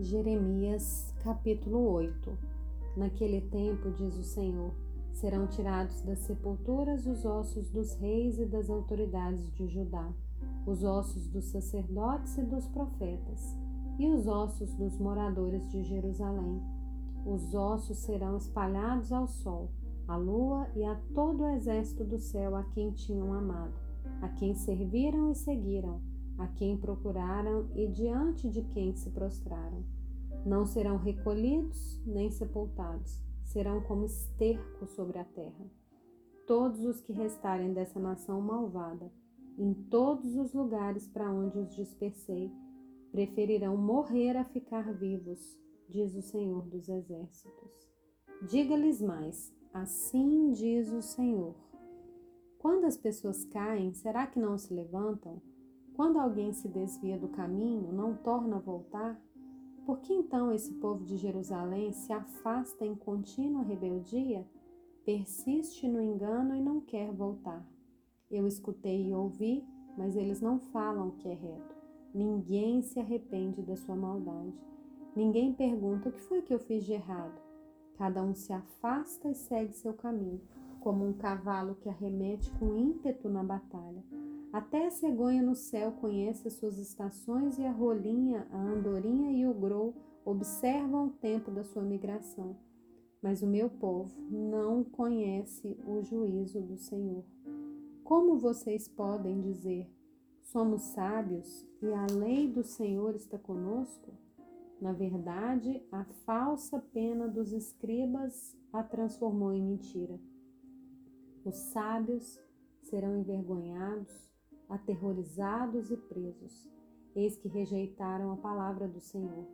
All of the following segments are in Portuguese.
Jeremias capítulo 8 Naquele tempo, diz o Senhor, serão tirados das sepulturas os ossos dos reis e das autoridades de Judá, os ossos dos sacerdotes e dos profetas, e os ossos dos moradores de Jerusalém. Os ossos serão espalhados ao sol, à lua e a todo o exército do céu a quem tinham amado, a quem serviram e seguiram a quem procuraram e diante de quem se prostraram. Não serão recolhidos nem sepultados, serão como esterco sobre a terra. Todos os que restarem dessa nação malvada, em todos os lugares para onde os dispersei, preferirão morrer a ficar vivos, diz o Senhor dos Exércitos. Diga-lhes mais: assim diz o Senhor. Quando as pessoas caem, será que não se levantam? Quando alguém se desvia do caminho, não torna a voltar? Por que então esse povo de Jerusalém se afasta em contínua rebeldia? Persiste no engano e não quer voltar. Eu escutei e ouvi, mas eles não falam o que é reto. Ninguém se arrepende da sua maldade. Ninguém pergunta o que foi que eu fiz de errado. Cada um se afasta e segue seu caminho, como um cavalo que arremete com ímpeto na batalha. Até a cegonha no céu conhece as suas estações e a rolinha, a andorinha e o grou observam o tempo da sua migração. Mas o meu povo não conhece o juízo do Senhor. Como vocês podem dizer, somos sábios e a lei do Senhor está conosco? Na verdade, a falsa pena dos escribas a transformou em mentira. Os sábios serão envergonhados aterrorizados e presos. Eis que rejeitaram a palavra do Senhor.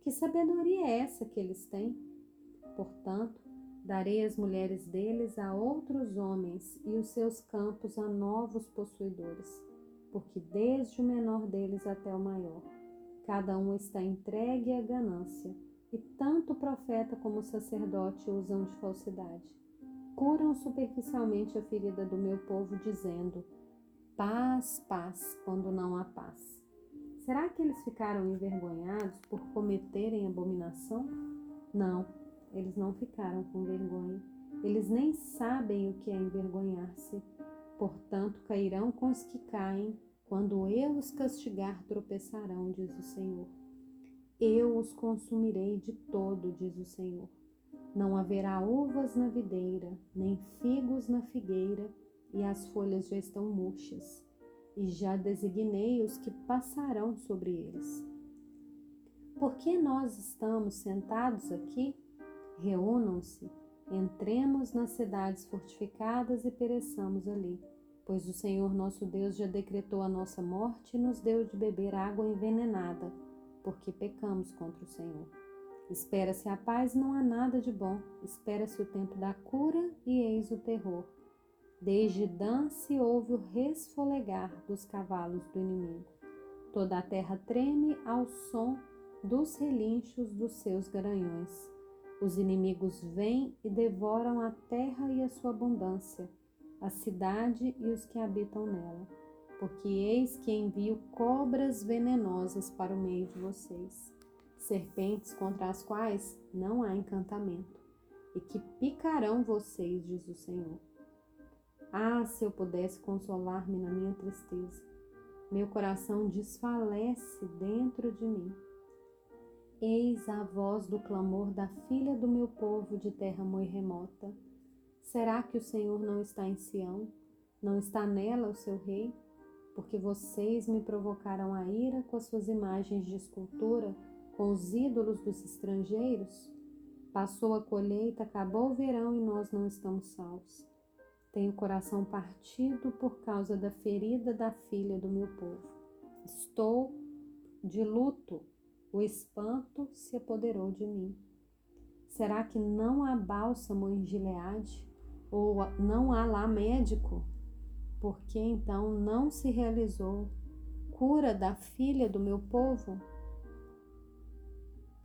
Que sabedoria é essa que eles têm? Portanto, darei as mulheres deles a outros homens e os seus campos a novos possuidores, porque desde o menor deles até o maior, cada um está entregue à ganância, e tanto o profeta como o sacerdote usam de falsidade. Curam superficialmente a ferida do meu povo, dizendo: paz, paz, quando não há paz. Será que eles ficaram envergonhados por cometerem abominação? Não, eles não ficaram com vergonha. Eles nem sabem o que é envergonhar-se. Portanto, cairão com os que caem. Quando eu os castigar, tropeçarão, diz o Senhor. Eu os consumirei de todo, diz o Senhor. Não haverá uvas na videira, nem figos na figueira, e as folhas já estão murchas, e já designei os que passarão sobre eles. Por que nós estamos sentados aqui? Reúnam-se, entremos nas cidades fortificadas e pereçamos ali, pois o Senhor nosso Deus já decretou a nossa morte e nos deu de beber água envenenada, porque pecamos contra o Senhor. Espera-se a paz, não há nada de bom. Espera-se o tempo da cura e eis o terror. Desde Dan se ouve o resfolegar dos cavalos do inimigo. Toda a terra treme ao som dos relinchos dos seus garanhões. Os inimigos vêm e devoram a terra e a sua abundância, a cidade e os que habitam nela, porque eis que envio cobras venenosas para o meio de vocês, serpentes contra as quais não há encantamento, e que picarão vocês, diz o Senhor. Ah, se eu pudesse consolar-me na minha tristeza. Meu coração desfalece dentro de mim. Eis a voz do clamor da filha do meu povo de terra muito remota. Será que o Senhor não está em Sião? Não está nela o seu rei? Porque vocês me provocaram a ira com as suas imagens de escultura, com os ídolos dos estrangeiros? Passou a colheita, acabou o verão e nós não estamos salvos. Tenho o coração partido por causa da ferida da filha do meu povo. Estou de luto, o espanto se apoderou de mim. Será que não há bálsamo em Gileade? Ou não há lá médico? Por que então não se realizou cura da filha do meu povo?